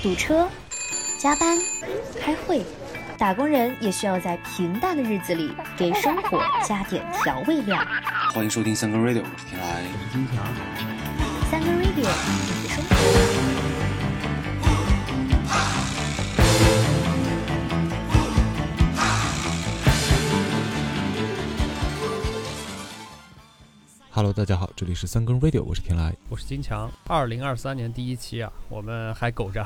堵车、加班、开会，打工人也需要在平淡的日子里给生活加点调味料。欢迎收听三更 radio，我是天来。金条，三更 radio，你的生活。Hello，大家好，这里是三更 Radio，我是天来。我是金强。二零二三年第一期啊，我们还苟着。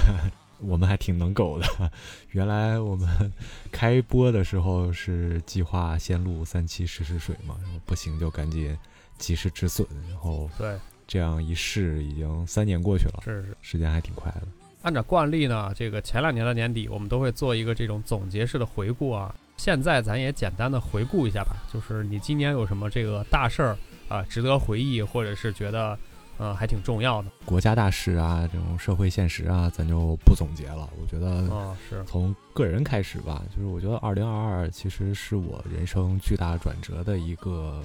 我们还挺能苟的。原来我们开播的时候是计划先录三期试试水嘛，然后不行就赶紧及时止损，然后对，这样一试，已经三年过去了，是是。时间还挺快的。按照惯例呢，这个前两年的年底，我们都会做一个这种总结式的回顾啊。现在咱也简单的回顾一下吧，就是你今年有什么这个大事儿啊，值得回忆，或者是觉得呃还挺重要的国家大事啊，这种社会现实啊，咱就不总结了。我觉得啊，是从个人开始吧，就是我觉得二零二二其实是我人生巨大转折的一个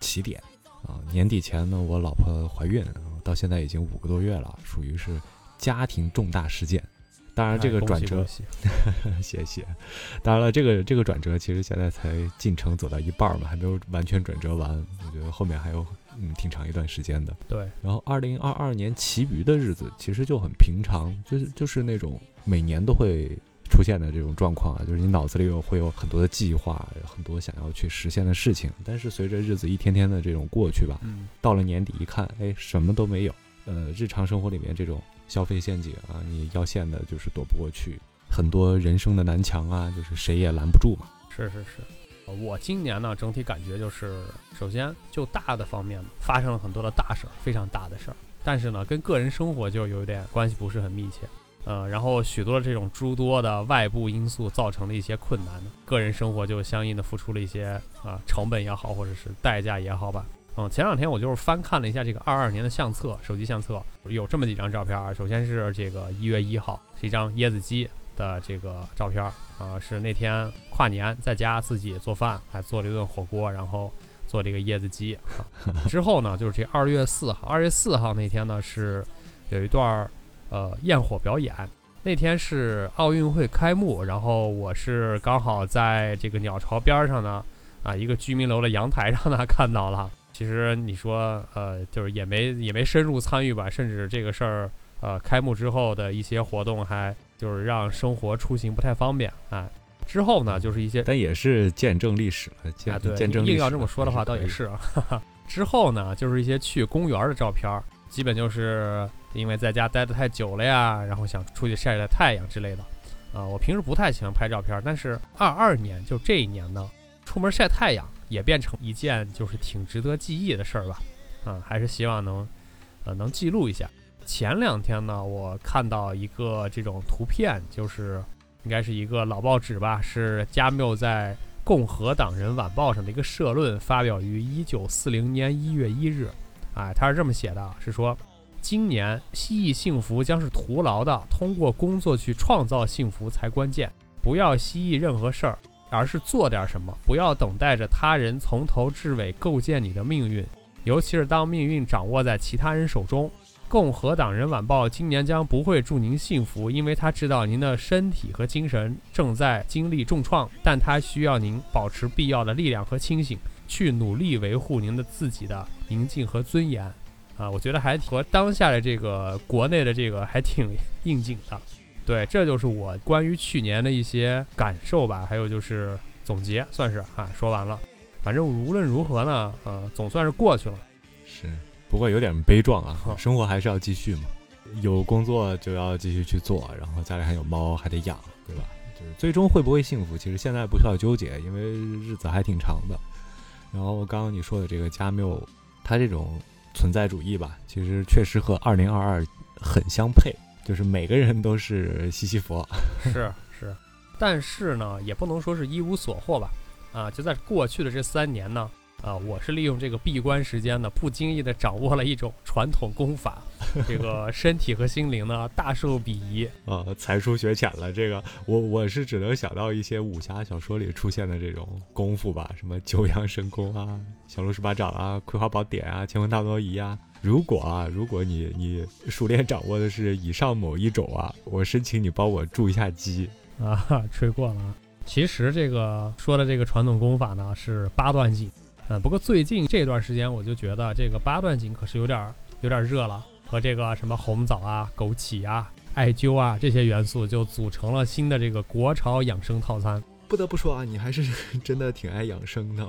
起点啊。年底前呢，我老婆怀孕，到现在已经五个多月了，属于是家庭重大事件。当然，这个哎转折 谢谢。当然了，这个这个转折其实现在才进程走到一半儿嘛，还没有完全转折完。我觉得后面还有嗯挺长一段时间的。对，然后，二零二二年其余的日子其实就很平常，就是就是那种每年都会出现的这种状况啊，就是你脑子里有会有很多的计划，很多想要去实现的事情，但是随着日子一天天的这种过去吧，嗯，到了年底一看，哎，什么都没有。呃，日常生活里面这种消费陷阱啊，你要陷的就是躲不过去，很多人生的南墙啊，就是谁也拦不住嘛。是是是。我今年呢，整体感觉就是，首先就大的方面发生了很多的大事儿，非常大的事儿，但是呢，跟个人生活就有点关系不是很密切。呃，然后许多这种诸多的外部因素造成了一些困难，个人生活就相应的付出了一些啊、成本也好，或者是代价也好吧。嗯，前两天我就是翻看了一下这个二二年的相册，手机相册有这么几张照片啊。首先是这个一月一号，是一张椰子鸡的这个照片儿啊、是那天跨年在家自己做饭，还做了一顿火锅，然后做这个椰子鸡。啊、之后呢，就是这二月四号，二月四号那天呢是有一段呃焰火表演。那天是奥运会开幕，然后我是刚好在这个鸟巢边上呢，啊，一个居民楼的阳台上呢看到了。其实你说，呃，就是也没也没深入参与吧，甚至这个事儿，呃，开幕之后的一些活动还就是让生活出行不太方便啊。之后呢，就是一些但也是见证历史了，见、啊，对，见证历史硬要这么说的话，倒也是啊。哈哈。之后呢，就是一些去公园的照片儿，基本就是因为在家待得太久了呀，然后想出去晒晒太阳之类的。啊，我平时不太喜欢拍照片儿，但是二二年就这一年呢，出门晒太阳也变成一件就是挺值得记忆的事儿吧。啊，还是希望能呃能记录一下。前两天呢，我看到一个这种图片，就是应该是一个老报纸吧，是加缪在《共和党人晚报》上的一个社论，发表于一九四零年一月一日。哎，他是这么写的，是说今年蜥蜴幸福将是徒劳的，通过工作去创造幸福才关键。不要蜥蜴任何事儿，而是做点什么。不要等待着他人从头至尾构建你的命运，尤其是当命运掌握在其他人手中。共和党人晚报今年将不会祝您幸福，因为他知道您的身体和精神正在经历重创，但他需要您保持必要的力量和清醒，去努力维护您的自己的宁静和尊严。啊，我觉得还和当下的这个国内的这个还挺应景的。对，这就是我关于去年的一些感受吧，还有就是总结，算是啊说完了。反正无论如何呢，呃，总算是过去了。是，不过有点悲壮啊 好，生活还是要继续嘛，有工作就要继续去做，然后家里还有猫还得养，对吧？就是最终会不会幸福，其实现在不需要纠结，因为日子还挺长的。然后刚刚你说的这个加缪，他这种存在主义吧，其实确实和二零二二很相配，就是每个人都是西西弗，是是，但是呢，也不能说是一无所获吧。啊，就在过去的这三年呢，啊，我是利用这个闭关时间呢，不经意的掌握了一种传统功法，这个身体和心灵呢大受裨益啊，才疏学浅了。这个我我是只能想到一些武侠小说里出现的这种功夫吧，什么九阳神功啊、降龙十八掌啊、葵花宝典啊、乾坤大挪移啊。如果啊，如果你你熟练掌握的是以上某一种啊，我申请你帮我筑一下基啊，吹过了。其实这个说的这个传统功法呢是八段锦。嗯，不过最近这段时间，我就觉得这个八段锦可是有点有点热了，和这个什么红枣啊、枸杞啊、艾灸啊这些元素，就组成了新的这个国潮养生套餐。不得不说啊，你还是 真的挺爱养生的。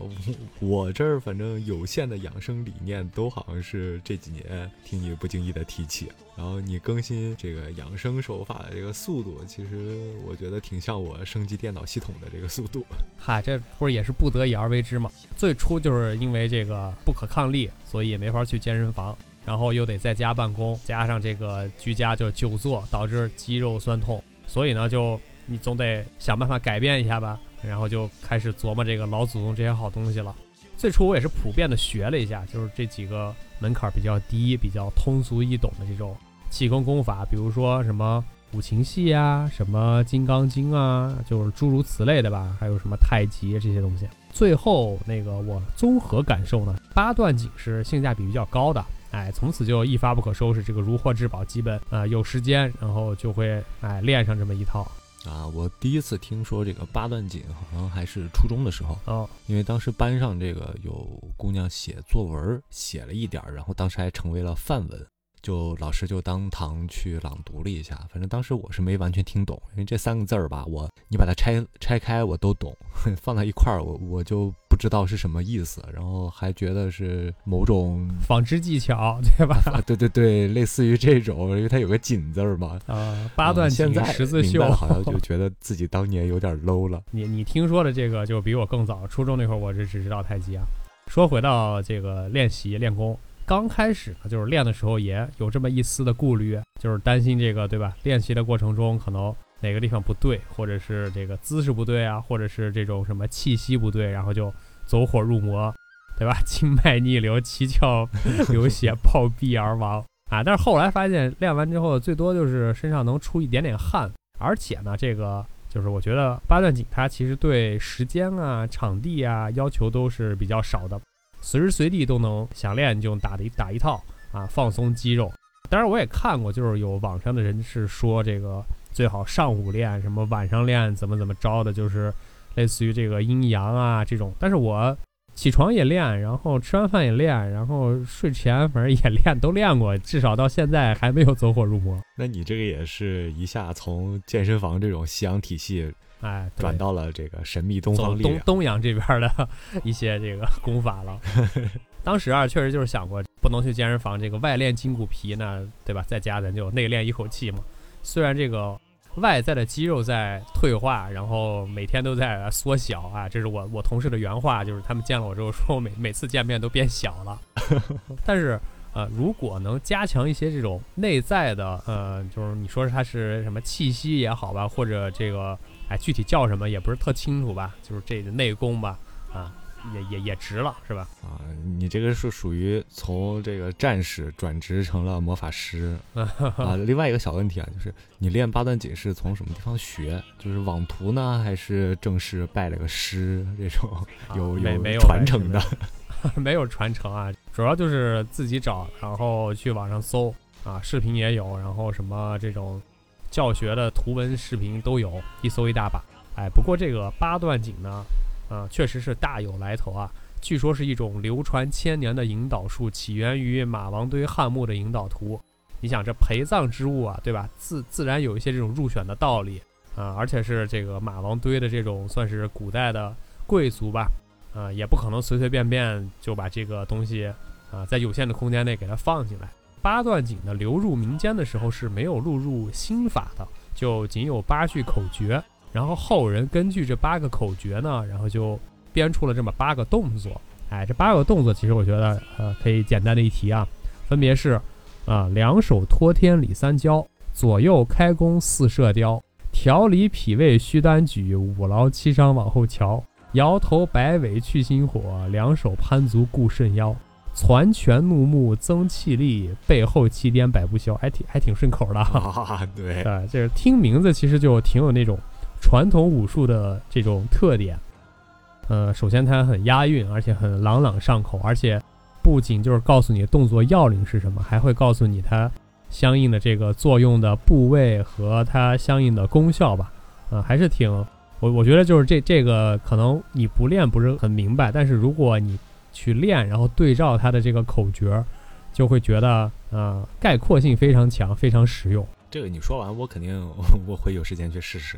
我这儿反正有限的养生理念，都好像是这几年听你不经意的提起。然后你更新这个养生手法的这个速度，其实我觉得挺像我升级电脑系统的这个速度。嗨，这不是也是不得已而为之吗？最初就是因为这个不可抗力，所以也没法去健身房，然后又得在家办公，加上这个居家就久坐，导致肌肉酸痛，所以呢就。你总得想办法改变一下吧，然后就开始琢磨这个老祖宗这些好东西了。最初我也是普遍的学了一下，就是这几个门槛比较低、比较通俗易懂的这种气功功法，比如说什么五禽戏啊、什么金刚经啊，就是诸如此类的吧。还有什么太极这些东西。最后那个我综合感受呢，八段锦是性价比比较高的，哎，从此就一发不可收拾，这个如获至宝，基本呃有时间然后就会哎练上这么一套。啊，我第一次听说这个八段锦，好像还是初中的时候哦，因为当时班上这个有姑娘写作文，写了一点儿，然后当时还成为了范文。就老师就当堂去朗读了一下，反正当时我是没完全听懂，因为这三个字儿吧，我你把它拆拆开我都懂，放在一块儿我我就不知道是什么意思，然后还觉得是某种纺织技巧，对吧？对对对，类似于这种，因为它有个锦字儿嘛。啊，八段锦十字绣，好像就觉得自己当年有点 low 了。你你听说的这个就比我更早，初中那会儿我是只知道太极啊。说回到这个练习练功。刚开始呢，就是练的时候也有这么一丝的顾虑，就是担心这个，对吧？练习的过程中可能哪个地方不对，或者是这个姿势不对啊，或者是这种什么气息不对，然后就走火入魔，对吧？经脉逆流，七窍流血，暴毙而亡啊！但是后来发现，练完之后最多就是身上能出一点点汗，而且呢，这个就是我觉得八段锦它其实对时间啊、场地啊要求都是比较少的。随时随地都能想练就打的打一套啊，放松肌肉。当然我也看过，就是有网上的人是说这个最好上午练，什么晚上练，怎么怎么着的，就是类似于这个阴阳啊这种。但是我起床也练，然后吃完饭也练，然后睡前反正也练，都练过，至少到现在还没有走火入魔。那你这个也是一下从健身房这种西洋体系。哎，转到了这个神秘东方东东洋这边的一些这个功法了。当时啊，确实就是想过，不能去健身房，这个外练筋骨皮呢，对吧？在家咱就内练一口气嘛。虽然这个外在的肌肉在退化，然后每天都在缩小啊，这是我我同事的原话，就是他们见了我之后说我每每次见面都变小了。但是呃，如果能加强一些这种内在的，呃，就是你说它是什么气息也好吧，或者这个。哎，具体叫什么也不是特清楚吧，就是这个内功吧，啊，也也也值了，是吧？啊，你这个是属于从这个战士转职成了魔法师 啊。另外一个小问题啊，就是你练八段锦是从什么地方学？就是网图呢，还是正式拜了个师？这种有有传承的？没有传承啊，主要就是自己找，然后去网上搜啊，视频也有，然后什么这种。教学的图文视频都有，一搜一大把。哎，不过这个八段锦呢，啊，确实是大有来头啊。据说是一种流传千年的引导术，起源于马王堆汉墓的引导图。你想，这陪葬之物啊，对吧？自自然有一些这种入选的道理啊，而且是这个马王堆的这种算是古代的贵族吧，啊，也不可能随随便便就把这个东西啊，在有限的空间内给它放进来。八段锦呢流入民间的时候是没有录入心法的，就仅有八句口诀。然后后人根据这八个口诀呢，然后就编出了这么八个动作。哎，这八个动作其实我觉得呃可以简单的一提啊，分别是啊两手托天理三焦，左右开弓四射雕，调理脾胃虚单举，五劳七伤往后瞧，摇头摆尾去心火，两手攀足固肾腰，攒拳怒目增气力，背后气颠百不消，还挺还挺顺口的。啊，对，啊，就是听名字其实就挺有那种传统武术的这种特点。呃，首先它很押韵，而且很朗朗上口，而且不仅就是告诉你动作要领是什么，还会告诉你它相应的这个作用的部位和它相应的功效吧。呃，还是挺我我觉得就是这这个可能你不练不是很明白，但是如果你去练，然后对照它的这个口诀，就会觉得呃概括性非常强，非常实用。这个你说完，我肯定 我会有时间去试试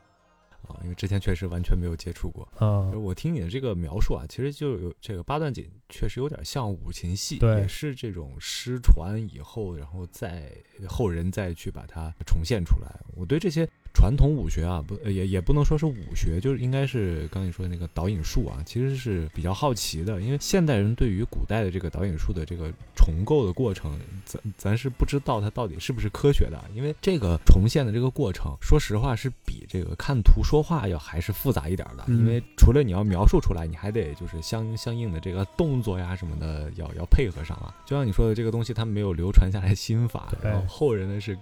啊，因为之前确实完全没有接触过。嗯、我听你的这个描述啊，其实就有这个八段锦，确实有点像五禽戏，也是这种失传以后，然后再后人再去把它重现出来。我对这些传统武学啊，不呃也也不能说是武学，就是应该是刚才你说的那个导引术啊，其实是比较好奇的，因为现代人对于古代的这个导引术的这个重构的过程，咱咱是不知道它到底是不是科学的，因为这个重现的这个过程，说实话是比这个看图说话要还是复杂一点的，嗯因为除了你要描述出来，你还得就是相相应的这个动作呀什么的要要配合上啊。就像你说的，这个东西它没有流传下来心法，然后后人呢是。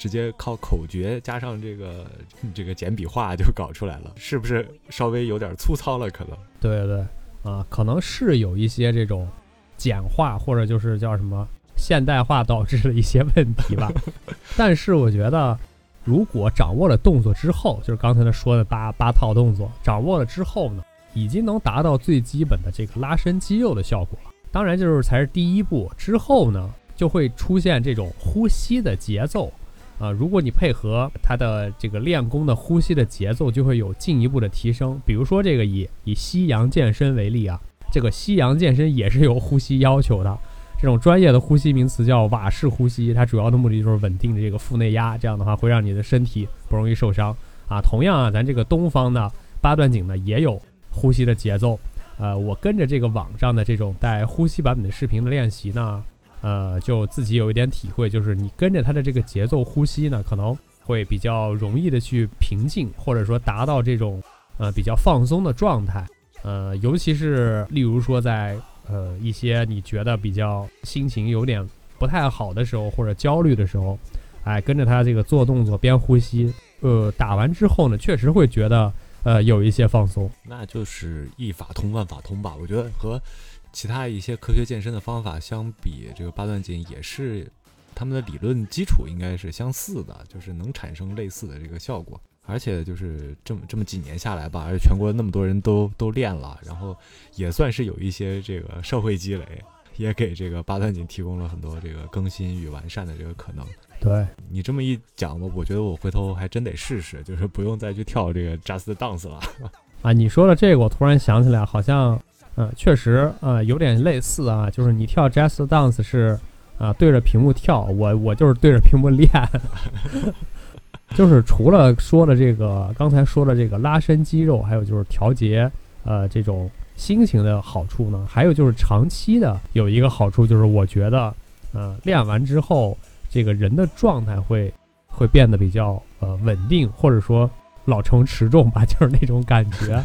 直接靠口诀加上这个这个简笔画就搞出来了，是不是稍微有点粗糙了？可能对对啊，可能是有一些这种简化或者就是叫什么现代化导致了一些问题吧。但是我觉得，如果掌握了动作之后，就是刚才他说的八八套动作，掌握了之后呢，已经能达到最基本的这个拉伸肌肉的效果了。当然，就是才是第一步，之后呢，就会出现这种呼吸的节奏。啊、如果你配合它的这个练功的呼吸的节奏，就会有进一步的提升。比如说这个以以西洋健身为例啊，这个西洋健身也是有呼吸要求的。这种专业的呼吸名词叫瓦式呼吸，它主要的目的就是稳定这个腹内压，这样的话会让你的身体不容易受伤啊。同样啊，咱这个东方呢八段锦呢也有呼吸的节奏，呃，我跟着这个网上的这种带呼吸版本的视频的练习呢，呃，就自己有一点体会，就是你跟着他的这个节奏呼吸呢，可能会比较容易的去平静，或者说达到这种呃比较放松的状态。呃，尤其是例如说在呃一些你觉得比较心情有点不太好的时候，或者焦虑的时候，哎，跟着他这个做动作边呼吸，呃，打完之后呢，确实会觉得呃有一些放松。那就是一法通万法通吧。我觉得和其他一些科学健身的方法相比，这个八段锦也是他们的理论基础应该是相似的，就是能产生类似的这个效果。而且就是这么这么几年下来吧，而且全国那么多人都都练了，然后也算是有一些这个社会积累，也给这个八段锦提供了很多这个更新与完善的这个可能。对，你这么一讲，我我觉得我回头还真得试试，就是不用再去跳这个 Just Dance 了。啊，你说了这个，我突然想起来，好像，呃，确实，呃，有点类似啊，就是你跳 Just Dance 是，啊、对着屏幕跳，我我就是对着屏幕练，就是除了说的这个，刚才说的这个拉伸肌肉，还有就是调节，呃，这种心情的好处呢，还有就是长期的有一个好处，就是我觉得，呃，练完之后，这个人的状态会会变得比较呃稳定，或者说老成持重吧，就是那种感觉。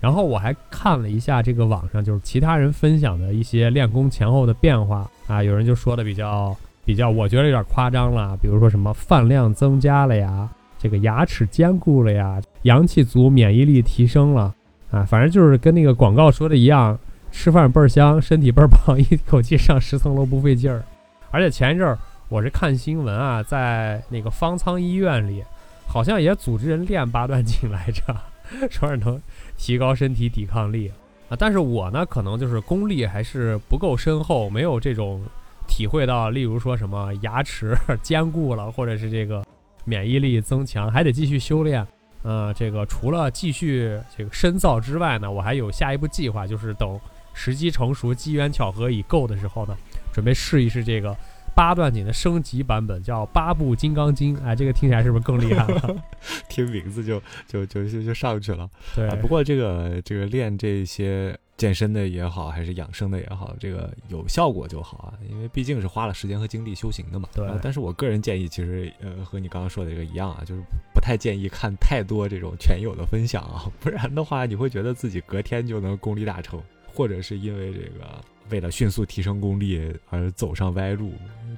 然后我还看了一下这个网上就是其他人分享的一些练功前后的变化啊，有人就说的比较比较，我觉得有点夸张了，比如说什么饭量增加了呀，这个牙齿坚固了呀，阳气足，免疫力提升了啊，反正就是跟那个广告说的一样，吃饭倍儿香，身体倍儿棒，一口气上十层楼不费劲儿。而且前一阵儿我是看新闻啊，在那个方舱医院里，好像也组织人练八段锦来着，说是能提高身体抵抗力啊。但是我呢，可能就是功力还是不够深厚，没有这种体会到，例如说什么牙齿坚固了，或者是这个免疫力增强，还得继续修炼。呃，这个除了继续这个深造之外呢，我还有下一步计划，就是等时机成熟、机缘巧合已够的时候呢，准备试一试这个八段锦的升级版本，叫八部金刚经。哎，这个听起来是不是更厉害了？听名字就就就就就上去了。对啊，不过这个这个练这些健身的也好，还是养生的也好，这个有效果就好啊，因为毕竟是花了时间和精力修行的嘛。对但是我个人建议，其实呃和你刚刚说的这个一样啊，就是不太建议看太多这种全友的分享啊，不然的话你会觉得自己隔天就能功力大成，或者是因为这个为了迅速提升功力而走上歪路。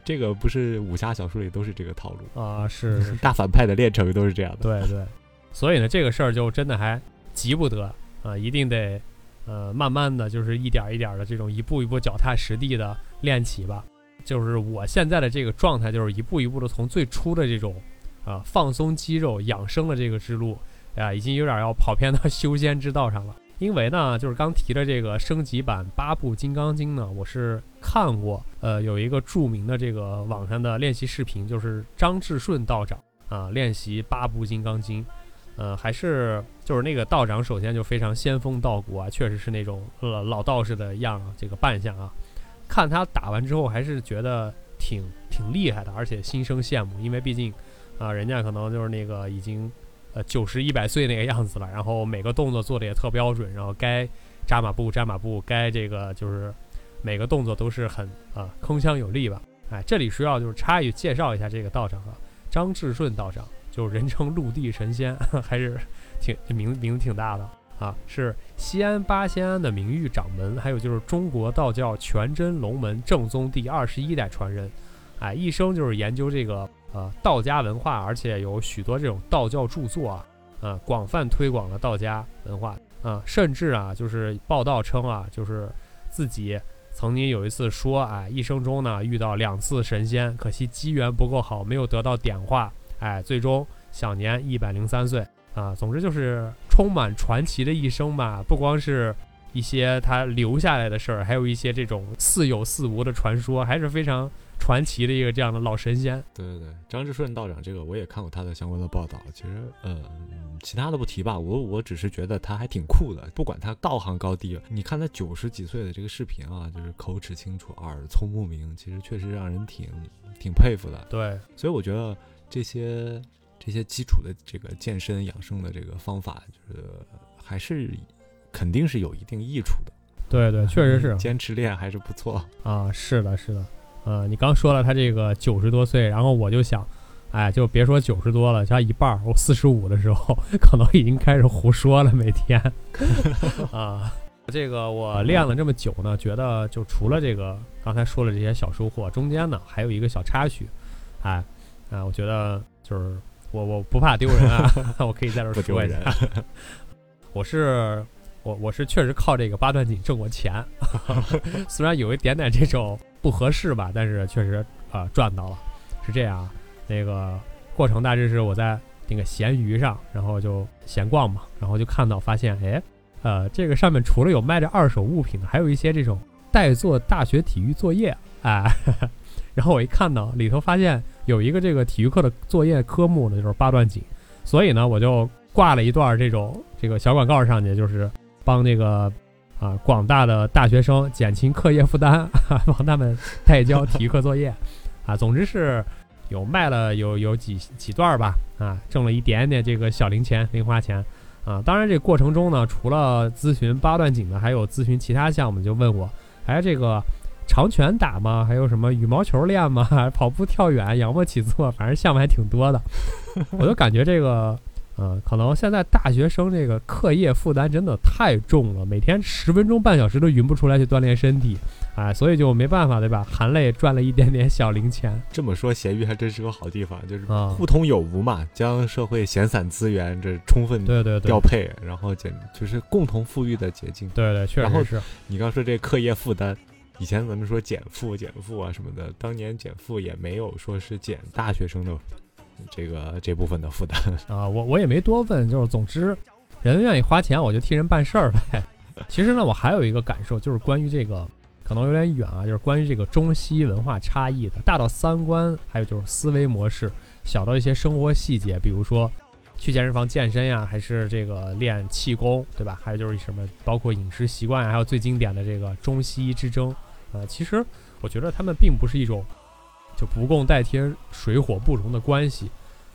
这个不是武侠小说里都是这个套路，啊，是是是 大反派的炼成都是这样的。对对，所以呢，这个事儿就真的还急不得啊、一定得呃慢慢的就是一点儿一点的这种一步一步脚踏实地的练起吧。就是我现在的这个状态，就是一步一步的从最初的这种啊、放松肌肉、养生的这个之路啊，已经有点要跑偏到 修仙之道上了。因为呢，就是刚提的这个升级版八部金刚经呢，我是看过，呃，有一个著名的这个网上的练习视频，就是张志顺道长啊练习八部金刚经，呃，还是就是那个道长，首先就非常仙风道骨啊，确实是那种呃老道士的样，这个扮相啊，看他打完之后，还是觉得挺挺厉害的，而且心生羡慕，因为毕竟啊、人家可能就是那个已经呃九十一百岁那个样子了，然后每个动作做的也特标准，然后该扎马步扎马步，该这个就是每个动作都是很啊、铿锵有力吧。哎，这里需要就是插一介绍一下这个道长啊，张志顺道长，就是人称陆地神仙，还是挺名名字挺大的啊，是西安八仙庵的名誉掌门，还有就是中国道教全真龙门正宗第二十一代传人，哎，一生就是研究这个呃道家文化，而且有许多这种道教著作啊，呃，广泛推广了道家文化啊，甚至啊，就是报道称啊，就是自己曾经有一次说，哎，一生中呢遇到两次神仙，可惜机缘不够好，没有得到点化，哎，最终享年一百零三岁啊。总之就是充满传奇的一生吧，不光是一些他留下来的事儿，还有一些这种似有似无的传说，还是非常传奇的一个这样的老神仙。对对对，张志顺道长这个我也看过他的相关的报道。其实，呃，其他的不提吧，我我只是觉得他还挺酷的，不管他道行高低。你看他九十几岁的这个视频啊，就是口齿清楚、耳聪目明，其实确实让人挺挺佩服的。对，所以我觉得这些这些基础的这个健身养生的这个方法，就是还是肯定是有一定益处的。对对，确实是坚持练还是不错。啊，是的，是的，呃，你刚说了他这个九十多岁，然后我就想，哎，就别说九十多了，加一半儿，我四十五的时候可能已经开始胡说了，每天 啊。这个我练了这么久呢，觉得就除了这个刚才说了这些小收获，中间呢还有一个小插曲，哎，啊，我觉得就是我我不怕丢人啊，我可以在这儿丢说一下人，我是我我是确实靠这个八段锦挣过钱，虽然有一点点这种不合适吧，但是确实啊、呃赚到了。是这样，那个过程大致是我在那个闲鱼上，然后就闲逛嘛，然后就看到发现，哎，呃，这个上面除了有卖的二手物品，还有一些这种代做大学体育作业，哎，然后我一看到里头发现有一个这个体育课的作业科目呢，就是八段锦，所以呢，我就挂了一段这种这个小广告上去，就是帮那个啊广大的大学生减轻课业负担，帮他们代交体育课作业啊。总之是有卖了有有几几段吧啊，挣了一点点这个小零钱零花钱啊。当然这过程中呢，除了咨询八段锦的，还有咨询其他项目，就问我，哎这个。长拳打吗？还有什么羽毛球练吗？跑步、跳远、仰卧起坐，反正项目还挺多的。我就感觉这个呃，可能现在大学生这个课业负担真的太重了，每天十分钟半小时都匀不出来去锻炼身体，哎，所以就没办法，对吧？含泪赚了一点点小零钱这么说，闲鱼还真是个好地方，就是啊。互通有无嘛，将社会闲散资源这充分对对对调，配，然后简就是共同富裕的捷径。对对，确然后实是你刚说这课业负担，以前咱们说减负、减负啊什么的，当年减负也没有说是减大学生的这个这部分的负担。啊。我我也没多问，就是总之，人愿意花钱，我就替人办事儿呗。其实呢，我还有一个感受，就是关于这个可能有点远啊，就是关于这个中西文化差异的，大到三观，还有就是思维模式，小到一些生活细节，比如说去健身房健身呀，还是这个练气功，对吧？还有就是什么，包括饮食习惯，还有最经典的这个中西医之争，呃，其实我觉得他们并不是一种就不共戴天、水火不容的关系，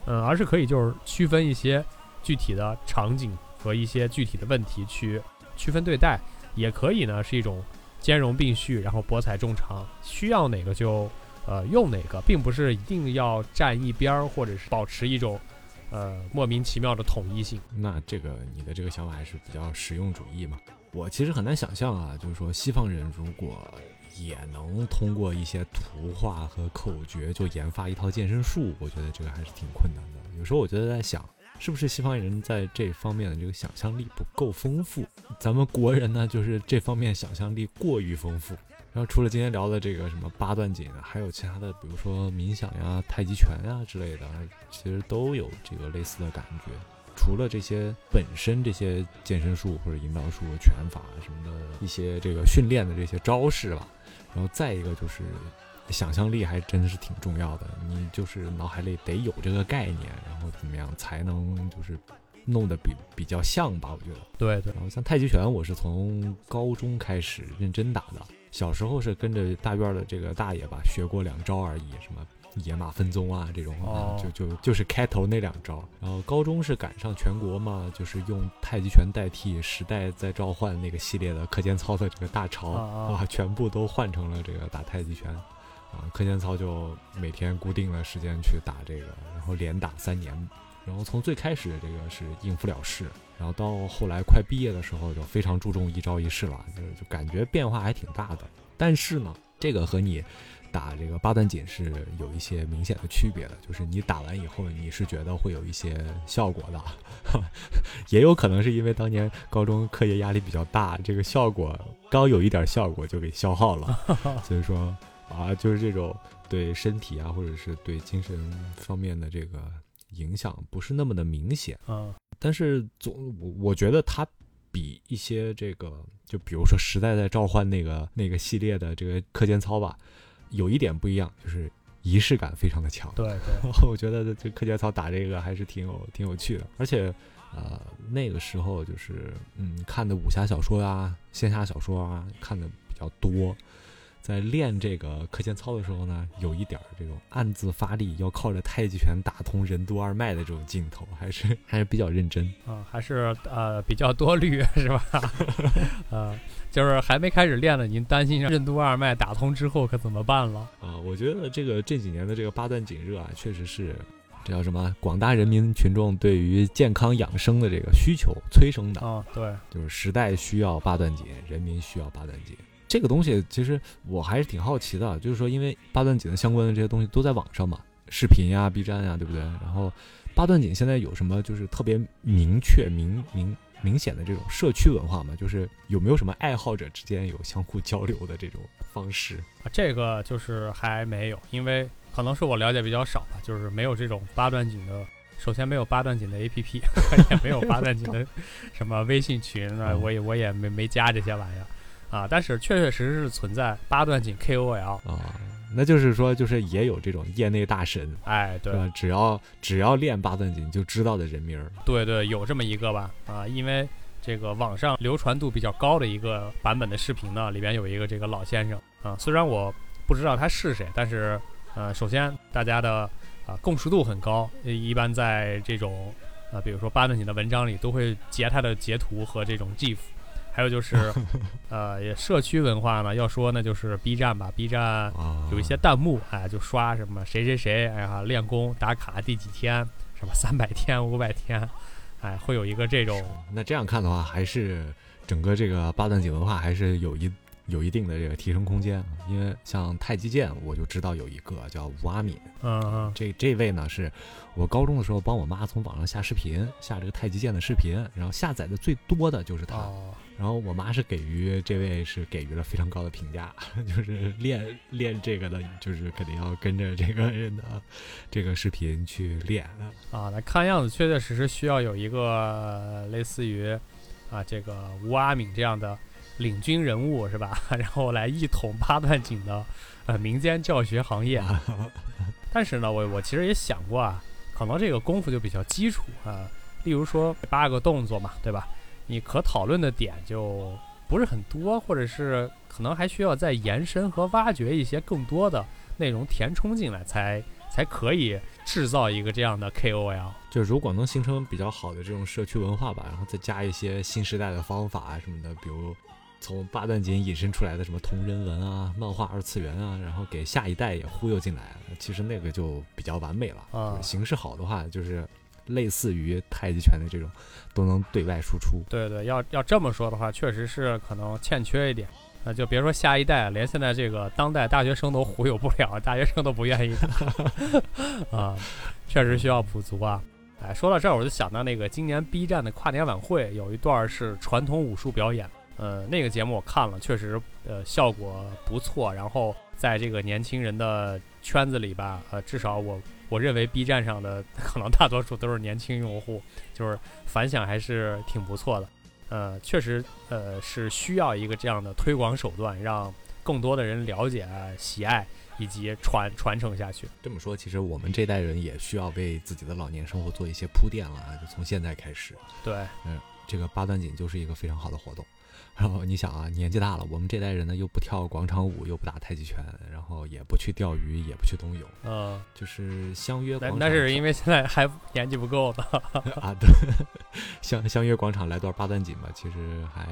嗯，而是可以就是区分一些具体的场景和一些具体的问题去区分对待。也可以呢是一种兼容并蓄，然后博采众长，需要哪个就呃用哪个，并不是一定要站一边儿，或者是保持一种呃莫名其妙的统一性。那这个你的这个想法还是比较实用主义嘛？我其实很难想象啊，就是说西方人如果也能通过一些图画和口诀就研发一套健身术，我觉得这个还是挺困难的。有时候我觉得在想，是不是西方人在这方面的这个想象力不够丰富？咱们国人呢，就是这方面想象力过于丰富。然后除了今天聊的这个什么八段锦，还有其他的，比如说冥想呀、太极拳呀之类的，其实都有这个类似的感觉。除了这些本身这些健身术或者引导术、拳法什么的一些这个训练的这些招式吧，然后再一个就是想象力还真的是挺重要的。你就是脑海里得有这个概念，然后怎么样才能就是弄得比比较像吧？我觉得。对对然后像太极拳，我是从高中开始认真打的。小时候是跟着大院的这个大爷吧学过两招而已，什么野马分鬃啊这种，啊就就就是开头那两招。然后高中是赶上全国嘛，就是用太极拳代替时代在召唤那个系列的课间操的这个大潮啊啊全部都换成了这个打太极拳。啊，课间操就每天固定的时间去打这个，然后连打三年。然后从最开始这个是应付了事，然后到后来快毕业的时候就非常注重一招一式了，就就感觉变化还挺大的。但是呢，这个和你打这个八段锦是有一些明显的区别的，就是你打完以后你是觉得会有一些效果的，也有可能是因为当年高中课业压力比较大，这个效果刚有一点效果 就给消耗了，所以说啊，就是这种对身体啊或者是对精神方面的这个影响不是那么的明显。啊。但是总我我觉得它比一些这个，就比如说时代在召唤那个那个系列的这个课间操吧，有一点不一样，就是仪式感非常的强。对对，我觉得这课间操打这个还是挺有挺有趣的，而且呃那个时候就是嗯看的武侠小说啊、仙侠小说啊看的比较多。在练这个课间操的时候呢，有一点儿这种暗自发力，要靠着太极拳打通任督二脉的这种劲头，还是还是比较认真。啊，还是呃比较多虑是吧？呃，就是还没开始练呢，您担心任督二脉打通之后可怎么办了？啊，我觉得这个这几年的这个八段锦热啊，确实是这叫什么？广大人民群众对于健康养生的这个需求催生的，啊，对，就是时代需要八段锦，人民需要八段锦。这个东西其实我还是挺好奇的，就是说，因为八段锦的相关的这些东西都在网上嘛，视频呀、B 站呀，对不对？然后八段锦现在有什么就是特别明确、明明明显的这种社区文化吗？就是有没有什么爱好者之间有相互交流的这种方式？啊，这个就是还没有，因为可能是我了解比较少吧，就是没有这种八段锦的。首先没有八段锦的 APP，也没有八段锦的什么微信群啊，嗯 我也我也没没加这些玩意儿啊。但是确确实实是存在八段锦 KOL，啊，那就是说，就是也有这种业内大神，哎，对？只要只要练八段锦就知道的人名儿对对，有这么一个吧啊，因为这个网上流传度比较高的一个版本的视频呢，里边有一个这个老先生啊，虽然我不知道他是谁，但是呃，首先大家的啊共识度很高，呃一般在这种啊，比如说八段锦的文章里都会截他的截图和这种 GIF。还有就是，呃，也社区文化呢，要说那就是 B 站吧，B 站啊，有一些弹幕，哎，就刷什么谁谁谁，哎呀，练功打卡第几天，什么三百天、五百天，哎，会有一个这种那这样看的话，还是整个这个八段锦文化还是有一有一定的这个提升空间啊。因为像太极剑，我就知道有一个叫吴阿敏，嗯嗯这这位呢是我高中的时候帮我妈从网上下视频，下这个太极剑的视频，然后下载的最多的就是他。哦，然后我妈是给予这位是给予了非常高的评价，就是练练这个的，就是肯定要跟着这个人的这个视频去练。啊，那看样子确确实实需要有一个呃类似于啊这个吴阿敏这样的领军人物是吧？然后来一统八段锦的呃民间教学行业。但是呢，我我其实也想过啊，可能这个功夫就比较基础啊，例如说八个动作嘛，对吧？你可讨论的点就不是很多，或者是可能还需要再延伸和挖掘一些更多的内容填充进来，才才可以制造一个这样的 KOL。就如果能形成比较好的这种社区文化吧，然后再加一些新时代的方法啊什么的，比如从八段锦引申出来的什么同人文啊、漫画二次元啊，然后给下一代也忽悠进来，其实那个就比较完美了。啊形式好的话，就是类似于太极拳的这种，都能对外输出。对对，要要这么说的话，确实是可能欠缺一点。那，就别说下一代，连现在这个当代大学生都忽悠不了，大学生都不愿意打 啊，确实需要补足啊。哎，说到这儿，我就想到那个今年 B 站的跨年晚会有一段是传统武术表演，呃，那个节目我看了，确实呃效果不错。然后在这个年轻人的圈子里吧，呃，至少我我认为 B 站上的可能大多数都是年轻用户，就是反响还是挺不错的。呃，确实，呃，是需要一个这样的推广手段，让更多的人了解、喜爱以及传传承下去。这么说，其实我们这代人也需要为自己的老年生活做一些铺垫了啊，就从现在开始。对，嗯这个八段锦就是一个非常好的活动。然后你想啊，年纪大了，我们这代人呢又不跳广场舞，又不打太极拳，然后也不去钓鱼，也不去冬泳，嗯、就是相约那广场。那是因为现在还年纪不够呢。啊，对，相相约广场来段八段锦吧，其实还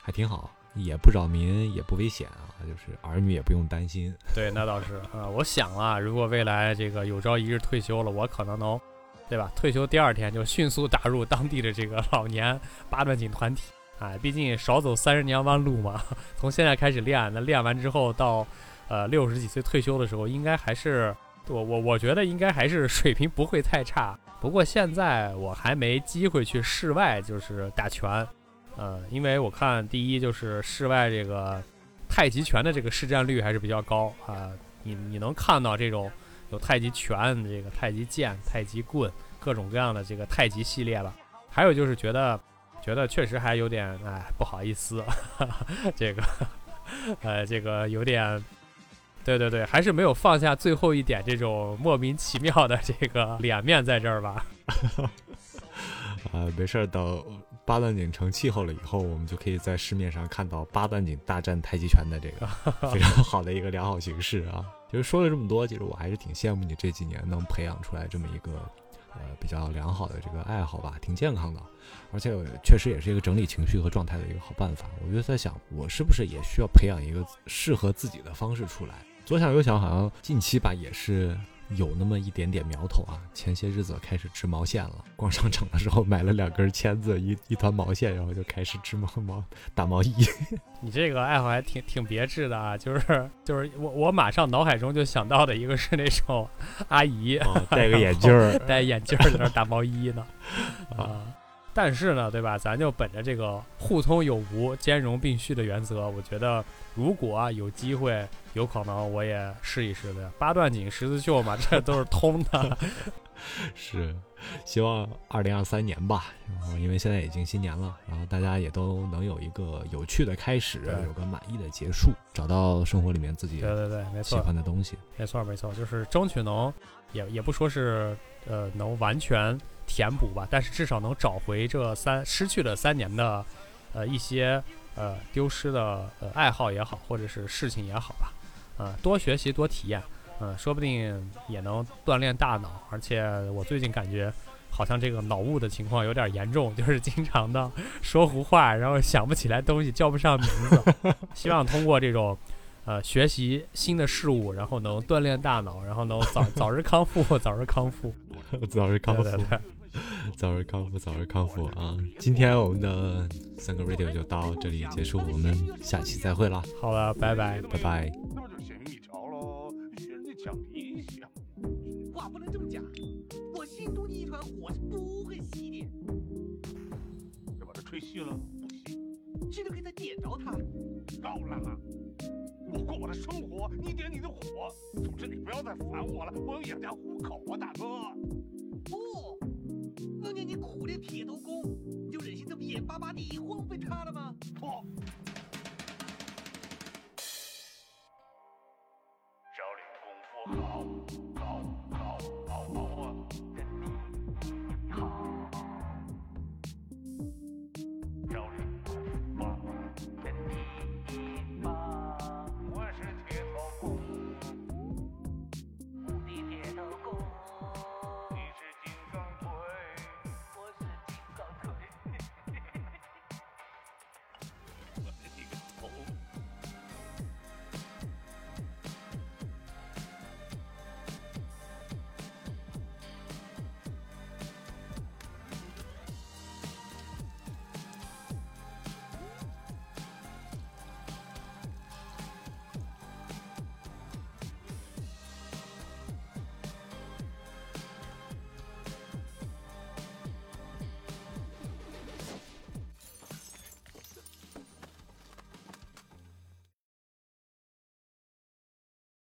还挺好，也不扰民，也不危险啊，就是儿女也不用担心。对，那倒是啊、我想啊，如果未来这个有朝一日退休了，我可能能，对吧？退休第二天就迅速打入当地的这个老年八段锦团体。哎，毕竟少走三十年弯路嘛，从现在开始练，那练完之后到呃六十几岁退休的时候，应该还是我我我觉得应该还是水平不会太差。不过现在我还没机会去室外就是打拳，呃，因为我看第一就是室外这个太极拳的这个市占率还是比较高啊、你你能看到这种有太极拳、这个太极剑、太极棍各种各样的这个太极系列吧。还有就是觉得觉得确实还有点哎不好意思，这个呃这个有点。对对对，还是没有放下最后一点这种莫名其妙的这个脸面在这儿吧。啊，没事儿，等八段锦成气候了以后，我们就可以在市面上看到八段锦大战太极拳的这个 非常好的一个良好形式啊。其实说了这么多，其实我还是挺羡慕你这几年能培养出来这么一个呃比较良好的这个爱好吧，挺健康的，而且确实也是一个整理情绪和状态的一个好办法。我就在想，我是不是也需要培养一个适合自己的方式出来？左想右想，好像近期吧也是有那么一点点苗头啊。前些日子开始织毛线了，逛商场的时候买了两根签子，一一团毛线，然后就开始织毛毛打毛衣。你这个爱好还挺挺别致的啊，就是就是我我马上脑海中就想到的一个是那种 阿姨、哦戴个眼镜儿，戴眼镜儿在那儿打毛衣呢，啊、但是呢，对吧？咱就本着这个互通有无、兼容并蓄的原则，我觉得如果啊有机会，有可能我也试一试的。八段锦、十字绣嘛，这都是通的。是，希望二零二三年吧。然后因为现在已经新年了，然后大家也都能有一个有趣的开始，有个满意的结束，找到生活里面自己对对对，没喜。欢的东西。没错没错，就是争取能，也也不说是呃能完全填补吧，但是至少能找回这三失去了三年的呃一些呃丢失的呃爱好也好，或者是事情也好吧，呃多学习多体验，嗯、说不定也能锻炼大脑，而且我最近感觉。好像这个脑雾的情况有点严重，就是经常的说胡话，然后想不起来东西，叫不上名字。希望通过这种呃，学习新的事物，然后能锻炼大脑，然后能早早日康复，早日康复。早日康复，对对对，早日康复，早日康复 啊！今天我们的三个 radio 就到这里结束，我们下期再会啦，好了，拜拜。拜拜。那就咸鱼一条喽，学人家讲理一下。话不能这么讲，我心中的一团火是不会熄的，要把它吹熄了，不行，这就可以再点着它。够了啊！我过我的生活，你点你的火。总之你不要再烦我了，我要养家糊口啊，大哥。不，当年你苦练铁头功，你就忍心这么眼巴巴地荒废它了吗？不，